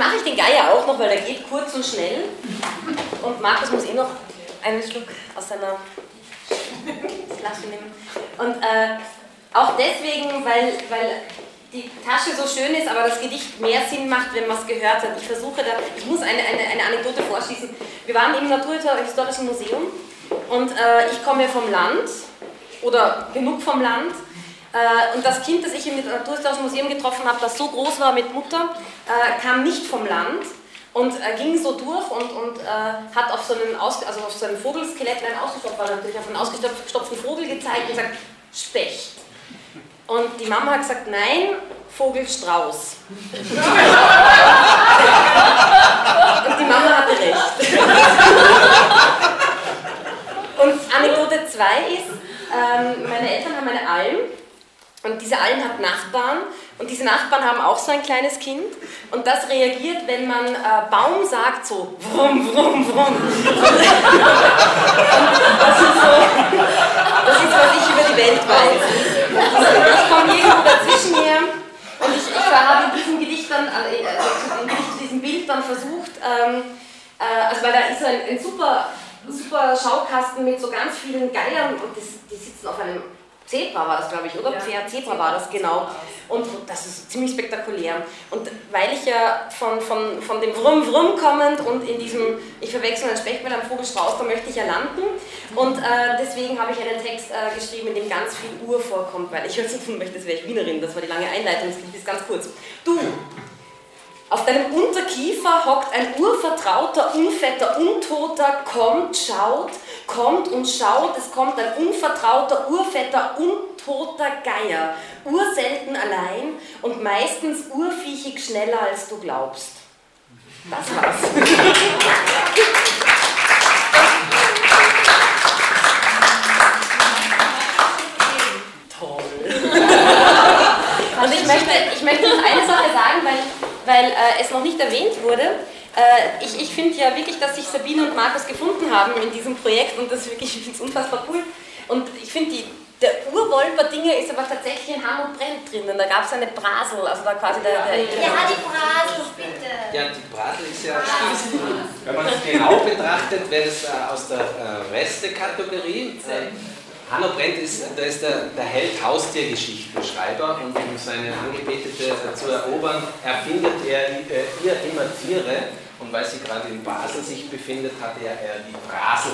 Mache ich den Geier auch noch, weil der geht kurz und schnell. Und Markus muss eh noch einen Schluck aus seiner Flasche nehmen. Und äh, auch deswegen, weil, weil die Tasche so schön ist, aber das Gedicht mehr Sinn macht, wenn man es gehört hat. Ich versuche da, ich muss eine, eine, eine Anekdote vorschießen. Wir waren im Naturhistorischen Museum und äh, ich komme vom Land oder genug vom Land. Äh, und das Kind, das ich im Naturhistorischen Museum getroffen habe, das so groß war mit Mutter, äh, kam nicht vom Land und äh, ging so durch und, und hat auf so einen, Aus, also auf so einen Vogelskelett, nein, ausgestopft war natürlich, auf einen ausgestopften Vogel gezeigt und gesagt, Specht. Und die Mama hat gesagt, nein, Vogelstrauß. und die Mama hatte recht. und Anekdote 2 ist, ähm, meine Eltern haben eine Alm und diese Alm hat Nachbarn und diese Nachbarn haben auch so ein kleines Kind und das reagiert, wenn man äh, Baum sagt, so wrum, wrum. Und das ist so, das ist, was ich über die Welt weiß. Ich komme irgendwo dazwischen her und ich, ich habe in diesem Gedicht dann, also in diesem Bild dann versucht, ähm, äh, also weil da ist ein, ein super, super Schaukasten mit so ganz vielen Geiern und das, die sitzen auf einem Zebra war das, glaube ich, oder? Ja, Pferd, Zebra war das, genau. Und das ist ziemlich spektakulär. Und weil ich ja von, von, von dem Wrum Wrum kommend und in diesem, ich verwechsel einen Specht mit einem Vogelstrauß, da möchte ich ja landen. Und äh, deswegen habe ich einen Text äh, geschrieben, in dem ganz viel Uhr vorkommt, weil ich so tun möchte, das wäre ich Wienerin, das war die lange Einleitung, das ist ganz kurz. Du, auf deinem Unterkiefer hockt ein urvertrauter, unfetter, untoter, kommt, schaut, kommt und schaut, es kommt ein unvertrauter, urfetter, untoter Geier, urselten allein und meistens urviechig schneller als du glaubst. Das war's. Toll. Und ich möchte, ich möchte noch eine Sache sagen, weil, weil äh, es noch nicht erwähnt wurde. Äh, ich ich finde ja wirklich, dass sich Sabine und Markus gefunden haben in diesem Projekt und das wirklich, ich finde es unfassbar cool. Und ich finde, der Urwolper-Dinge ist aber tatsächlich in Ham und Brenn drinnen. Da gab es eine Brasel, also da quasi der. der ja, die Brasel, bitte. Ja, die Brasel ist ja. Wenn man es genau betrachtet, wäre es äh, aus der äh, Reste-Kategorie. Äh, Hanno Brent ist, da ist der, der Held Haustiergeschichtenschreiber und um seine Angebetete zu erobern, erfindet er äh, ihr immer Tiere und weil sie gerade in Basel sich befindet, hat er, er die Brasel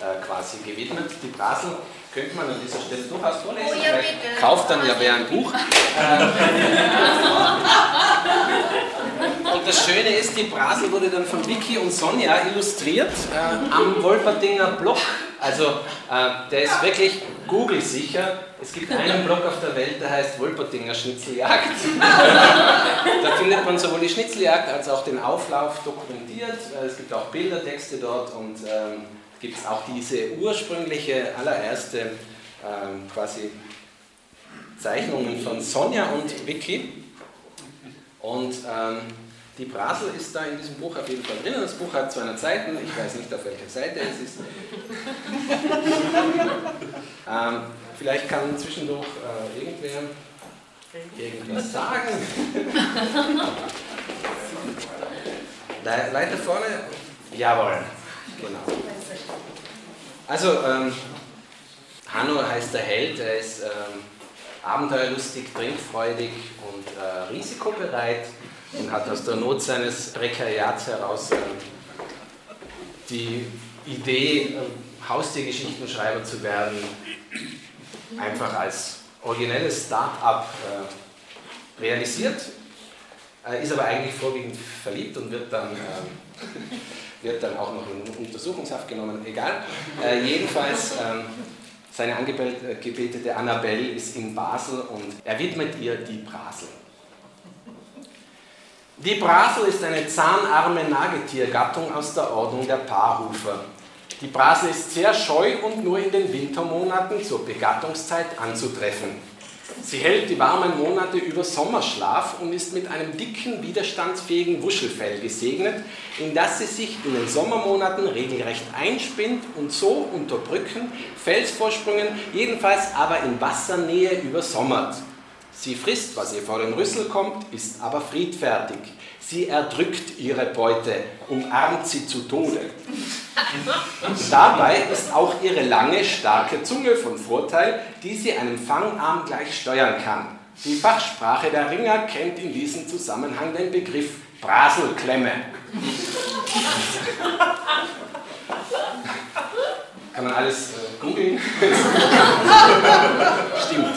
äh, quasi gewidmet. Die Brasel könnte man an dieser Stelle durchaus vorlesen. Oh, ja. Kauft dann ja wer ein Buch. und das Schöne ist, die Brasel wurde dann von Vicky und Sonja illustriert äh, am Wolperdinger Blog. Also äh, der ist wirklich Google-sicher. Es gibt einen Blog auf der Welt, der heißt Wolperdinger Schnitzeljagd. da findet man sowohl die Schnitzeljagd als auch den Auflauf dokumentiert. Äh, es gibt auch Bildertexte dort und ähm, gibt es auch diese ursprüngliche, allererste ähm, quasi Zeichnungen von Sonja und Vicky. Und ähm, die Brasel ist da in diesem Buch auf jeden Fall drin. Das Buch hat 200 Seiten, ich weiß nicht auf welcher Seite es ist. ähm, vielleicht kann zwischendurch äh, irgendwer irgendwas sagen. Leiter vorne? Jawohl, genau. Also, ähm, Hanno heißt der Held, er ist ähm, abenteuerlustig, trinkfreudig und äh, risikobereit und hat aus der Not seines Prekariats heraus äh, die Idee, äh, Haustiergeschichtenschreiber zu werden, einfach als originelles Start-up äh, realisiert, äh, ist aber eigentlich vorwiegend verliebt und wird dann ähm, wird dann auch noch in Untersuchungshaft genommen, egal. Äh, jedenfalls, ähm, seine angebetete Annabelle ist in Basel und er widmet ihr die Brasel. Die Brasel ist eine zahnarme Nagetiergattung aus der Ordnung der Paarhufer. Die Brasel ist sehr scheu und nur in den Wintermonaten zur Begattungszeit anzutreffen. Sie hält die warmen Monate über Sommerschlaf und ist mit einem dicken, widerstandsfähigen Wuschelfell gesegnet, in das sie sich in den Sommermonaten regelrecht einspinnt und so unter Brücken, Felsvorsprüngen, jedenfalls aber in Wassernähe übersommert. Sie frisst, was ihr vor den Rüssel kommt, ist aber friedfertig. Sie erdrückt ihre Beute, umarmt sie zu Tode. Dabei ist auch ihre lange, starke Zunge von Vorteil, die sie einem Fangarm gleich steuern kann. Die Fachsprache der Ringer kennt in diesem Zusammenhang den Begriff Braselklemme. Kann man alles äh, googeln? Stimmt.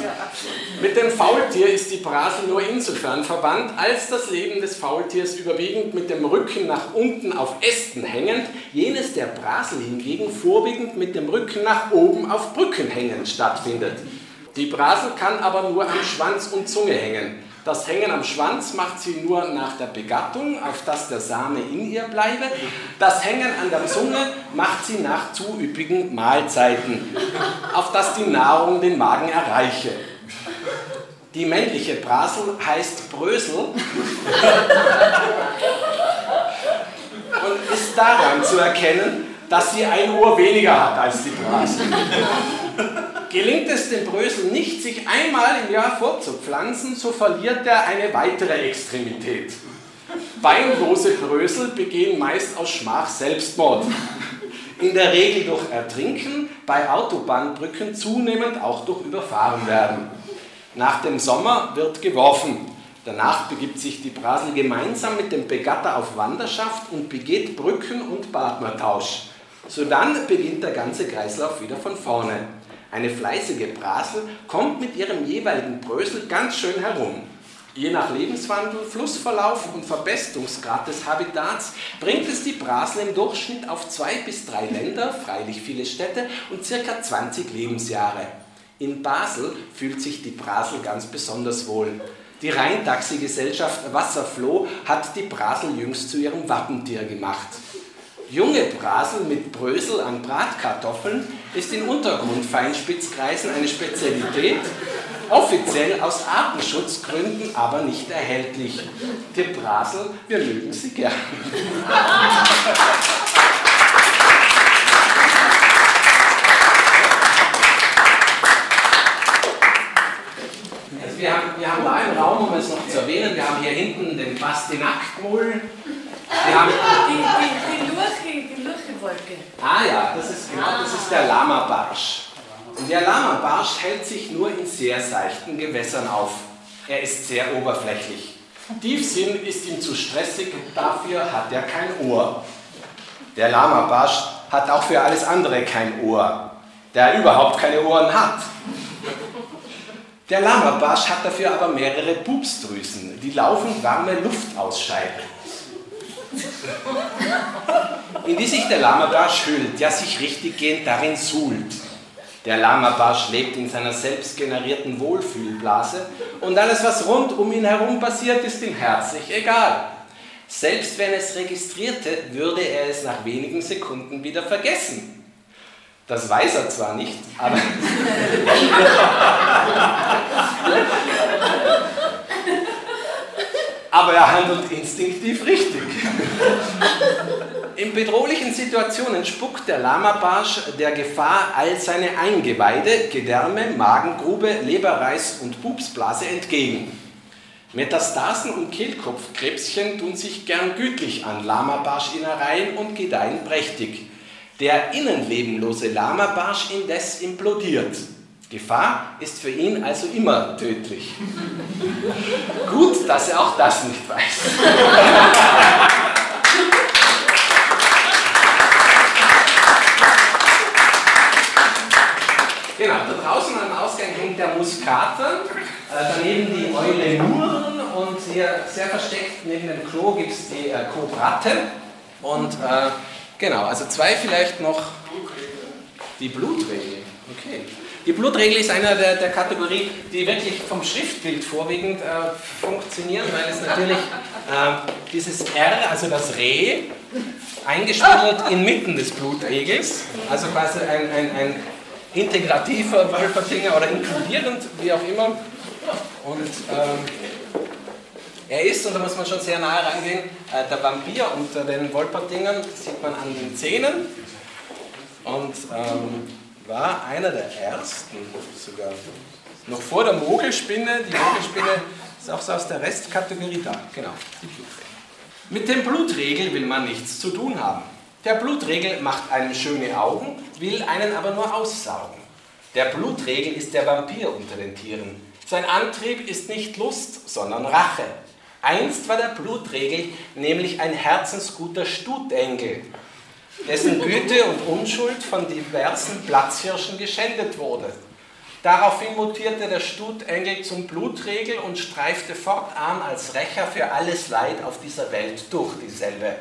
Mit dem Faultier ist die Brasel nur insofern verwandt, als das Leben des Faultiers überwiegend mit dem Rücken nach unten auf Ästen hängend, jenes der Brasel hingegen vorwiegend mit dem Rücken nach oben auf Brücken hängend stattfindet. Die Brasel kann aber nur am Schwanz und Zunge hängen. Das Hängen am Schwanz macht sie nur nach der Begattung, auf dass der Same in ihr bleibe. Das Hängen an der Zunge macht sie nach zu üppigen Mahlzeiten, auf dass die Nahrung den Magen erreiche. Die männliche Brasel heißt Brösel und ist daran zu erkennen, dass sie ein Ohr weniger hat als die Brasel. Gelingt es dem Brösel nicht, sich einmal im Jahr fortzupflanzen, so verliert er eine weitere Extremität. Beinlose Brösel begehen meist aus Schmach Selbstmord. In der Regel durch Ertrinken, bei Autobahnbrücken zunehmend auch durch Überfahren werden. Nach dem Sommer wird geworfen. Danach begibt sich die Brasel gemeinsam mit dem Begatter auf Wanderschaft und begeht Brücken- und Partnertausch. Sodann beginnt der ganze Kreislauf wieder von vorne. Eine fleißige Brasel kommt mit ihrem jeweiligen Brösel ganz schön herum. Je nach Lebenswandel, Flussverlauf und Verbestungsgrad des Habitats bringt es die Brasel im Durchschnitt auf zwei bis drei Länder, freilich viele Städte und circa 20 Lebensjahre. In Basel fühlt sich die Brasel ganz besonders wohl. Die Rheintaxi-Gesellschaft Wasserfloh hat die Brasel jüngst zu ihrem Wappentier gemacht. Junge Brasel mit Brösel an Bratkartoffeln ist in Untergrundfeinspitzkreisen eine Spezialität, offiziell aus Artenschutzgründen aber nicht erhältlich. Die Brasel, wir mögen sie gern. Also wir, haben, wir haben da einen Raum, um es noch zu erwähnen, wir haben hier hinten den Bastinaktmull, wir haben Die, die, die Lurche, die Lurchewolke. Ah ja, das ist genau, der Lama-Barsch. Und der Lama-Barsch hält sich nur in sehr seichten Gewässern auf. Er ist sehr oberflächlich. Tiefsinn ist ihm zu stressig, dafür hat er kein Ohr. Der Lama-Barsch hat auch für alles andere kein Ohr, der überhaupt keine Ohren hat. Der Lama-Barsch hat dafür aber mehrere Pupsdrüsen, die laufend warme Luft ausscheiden in die sich der Lama-Barsch hüllt, ja sich richtiggehend darin suhlt. Der Lama-Barsch lebt in seiner selbst generierten Wohlfühlblase und alles, was rund um ihn herum passiert, ist ihm herzlich egal. Selbst wenn es registrierte, würde er es nach wenigen Sekunden wieder vergessen. Das weiß er zwar nicht, aber aber er handelt instinktiv richtig. In bedrohlichen Situationen spuckt der Lama-Barsch der Gefahr all seine Eingeweide, Gedärme, Magengrube, Leberreis und Pupsblase entgegen. Metastasen und Kehlkopfkrebschen tun sich gern gütlich an Lama-Barsch-Innereien und gedeihen prächtig. Der innenlebenlose Lama-Barsch indes implodiert. Gefahr ist für ihn also immer tödlich. Gut, dass er auch das nicht weiß. genau, da draußen am Ausgang hängt der Muskater, äh, daneben die Eule Muren und hier sehr versteckt neben dem Klo gibt es die äh, Kobratte. Und äh, genau, also zwei vielleicht noch. Die Blutregel, okay. Die Blutregel ist einer der, der Kategorie, die wirklich vom Schriftbild vorwiegend äh, funktionieren, weil es natürlich äh, dieses R, also das Reh, eingespielt inmitten des Blutregels, also quasi ein, ein, ein integrativer Wölfertinger oder inkludierend, wie auch immer, Und ähm, er ist, und da muss man schon sehr nahe rangehen, äh, der Vampir unter den Wolpertingern, sieht man an den Zähnen. Und ähm, war einer der ersten, sogar noch vor der Mogelspinne. Die Mogelspinne ist auch so aus der Restkategorie da, genau, die Blutregel. Mit dem Blutregel will man nichts zu tun haben. Der Blutregel macht einem schöne Augen, will einen aber nur aussaugen. Der Blutregel ist der Vampir unter den Tieren. Sein Antrieb ist nicht Lust, sondern Rache. Einst war der Blutregel nämlich ein herzensguter Stutengel, dessen Güte und Unschuld von diversen Platzhirschen geschändet wurde. Daraufhin mutierte der Stutengel zum Blutregel und streifte fortan als Rächer für alles Leid auf dieser Welt durch dieselbe.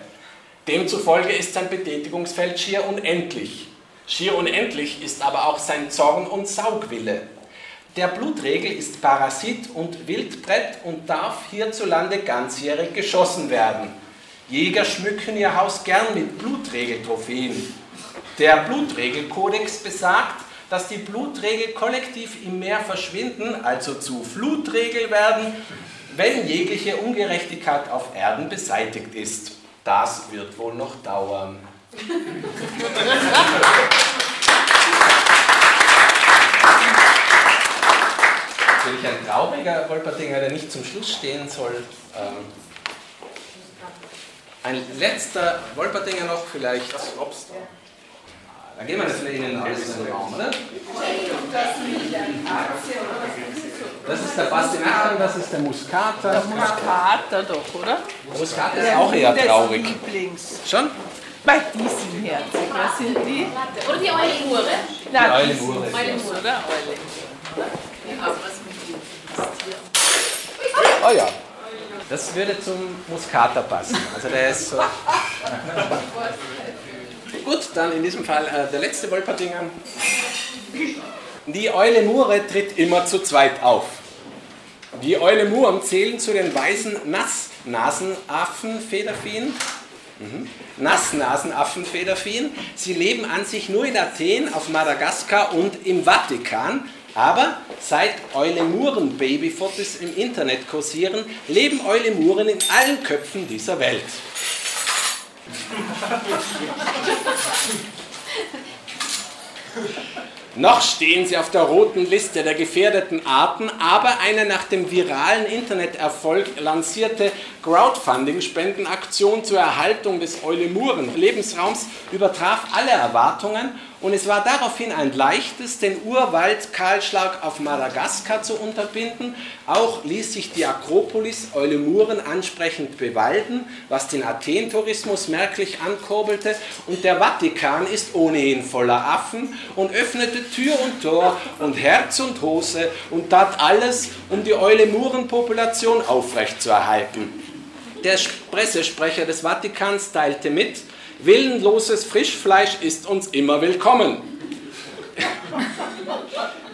Demzufolge ist sein Betätigungsfeld schier unendlich. Schier unendlich ist aber auch sein Zorn und Saugwille. Der Blutregel ist Parasit und Wildbrett und darf hierzulande ganzjährig geschossen werden. Jäger schmücken ihr Haus gern mit Blutregeltrophäen. Der Blutregelkodex besagt, dass die Blutregel kollektiv im Meer verschwinden, also zu Flutregel werden, wenn jegliche Ungerechtigkeit auf Erden beseitigt ist. Das wird wohl noch dauern. Natürlich ein trauriger Wolpertinger, der nicht zum Schluss stehen soll. Ähm, ein letzter Wolpertinger noch, vielleicht das Obst. Dann gehen wir das vielleicht in den Raum, oder? Das ist der Pastinaken, das ist der Muskater. Der Muskater doch, oder? Der Muskater ist auch eher traurig. Lieblings. Schon? Bei diesen herzig. Was sind die? Oder die Eule Mure. Nein, Die Eule die Mure. sind süß, oder? Eule. Oh ja. Das würde zum Muskater passen. Also der ist so. Gut, dann in diesem Fall äh, der letzte Wolpertinger. Die Eule Mure tritt immer zu zweit auf. Die Eule Muren zählen zu den weißen Nassnasenaffenfederviehen. Mhm. Nassnasenaffenfederviehen. Sie leben an sich nur in Athen, auf Madagaskar und im Vatikan. Aber seit Eulemuren Babyfotos im Internet kursieren, leben Eulemuren in allen Köpfen dieser Welt. Noch stehen sie auf der roten Liste der gefährdeten Arten, aber eine nach dem viralen Interneterfolg lancierte Crowdfunding-Spendenaktion zur Erhaltung des Eulemuren-Lebensraums übertraf alle Erwartungen und es war daraufhin ein leichtes, den Urwald-Kahlschlag auf Madagaskar zu unterbinden. Auch ließ sich die Akropolis Eulemuren ansprechend bewalden, was den Athen-Tourismus merklich ankurbelte. Und der Vatikan ist ohnehin voller Affen und öffnete Tür und Tor und Herz und Hose und tat alles, um die Eulemuren-Population aufrechtzuerhalten. Der Pressesprecher des Vatikans teilte mit, Willenloses Frischfleisch ist uns immer willkommen.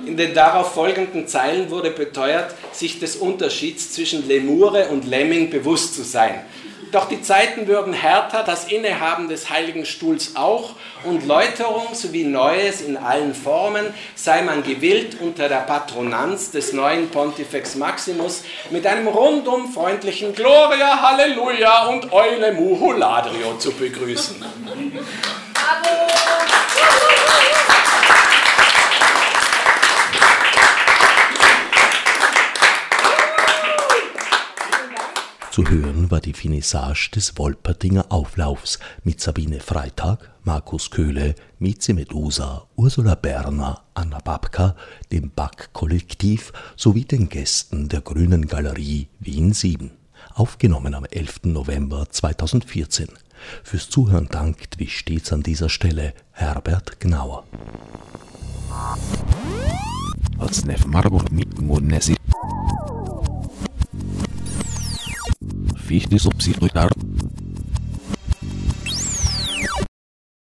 In den darauf folgenden Zeilen wurde beteuert, sich des Unterschieds zwischen Lemure und Lemming bewusst zu sein. Doch die Zeiten würden härter, das Innehaben des Heiligen Stuhls auch, und Läuterung sowie Neues in allen Formen sei man gewillt, unter der Patronanz des neuen Pontifex Maximus mit einem rundum freundlichen Gloria, Halleluja und Eule Muhuladrio zu begrüßen. Zu hören war die Finissage des Wolpertinger Auflaufs mit Sabine Freitag, Markus Köhle, Mieze Medusa, Ursula Berner, Anna Babka, dem Back-Kollektiv sowie den Gästen der Grünen Galerie Wien 7. Aufgenommen am 11. November 2014. Fürs Zuhören dankt wie stets an dieser Stelle Herbert Gnauer. Als Marburg mit wie ich nicht subsidiär.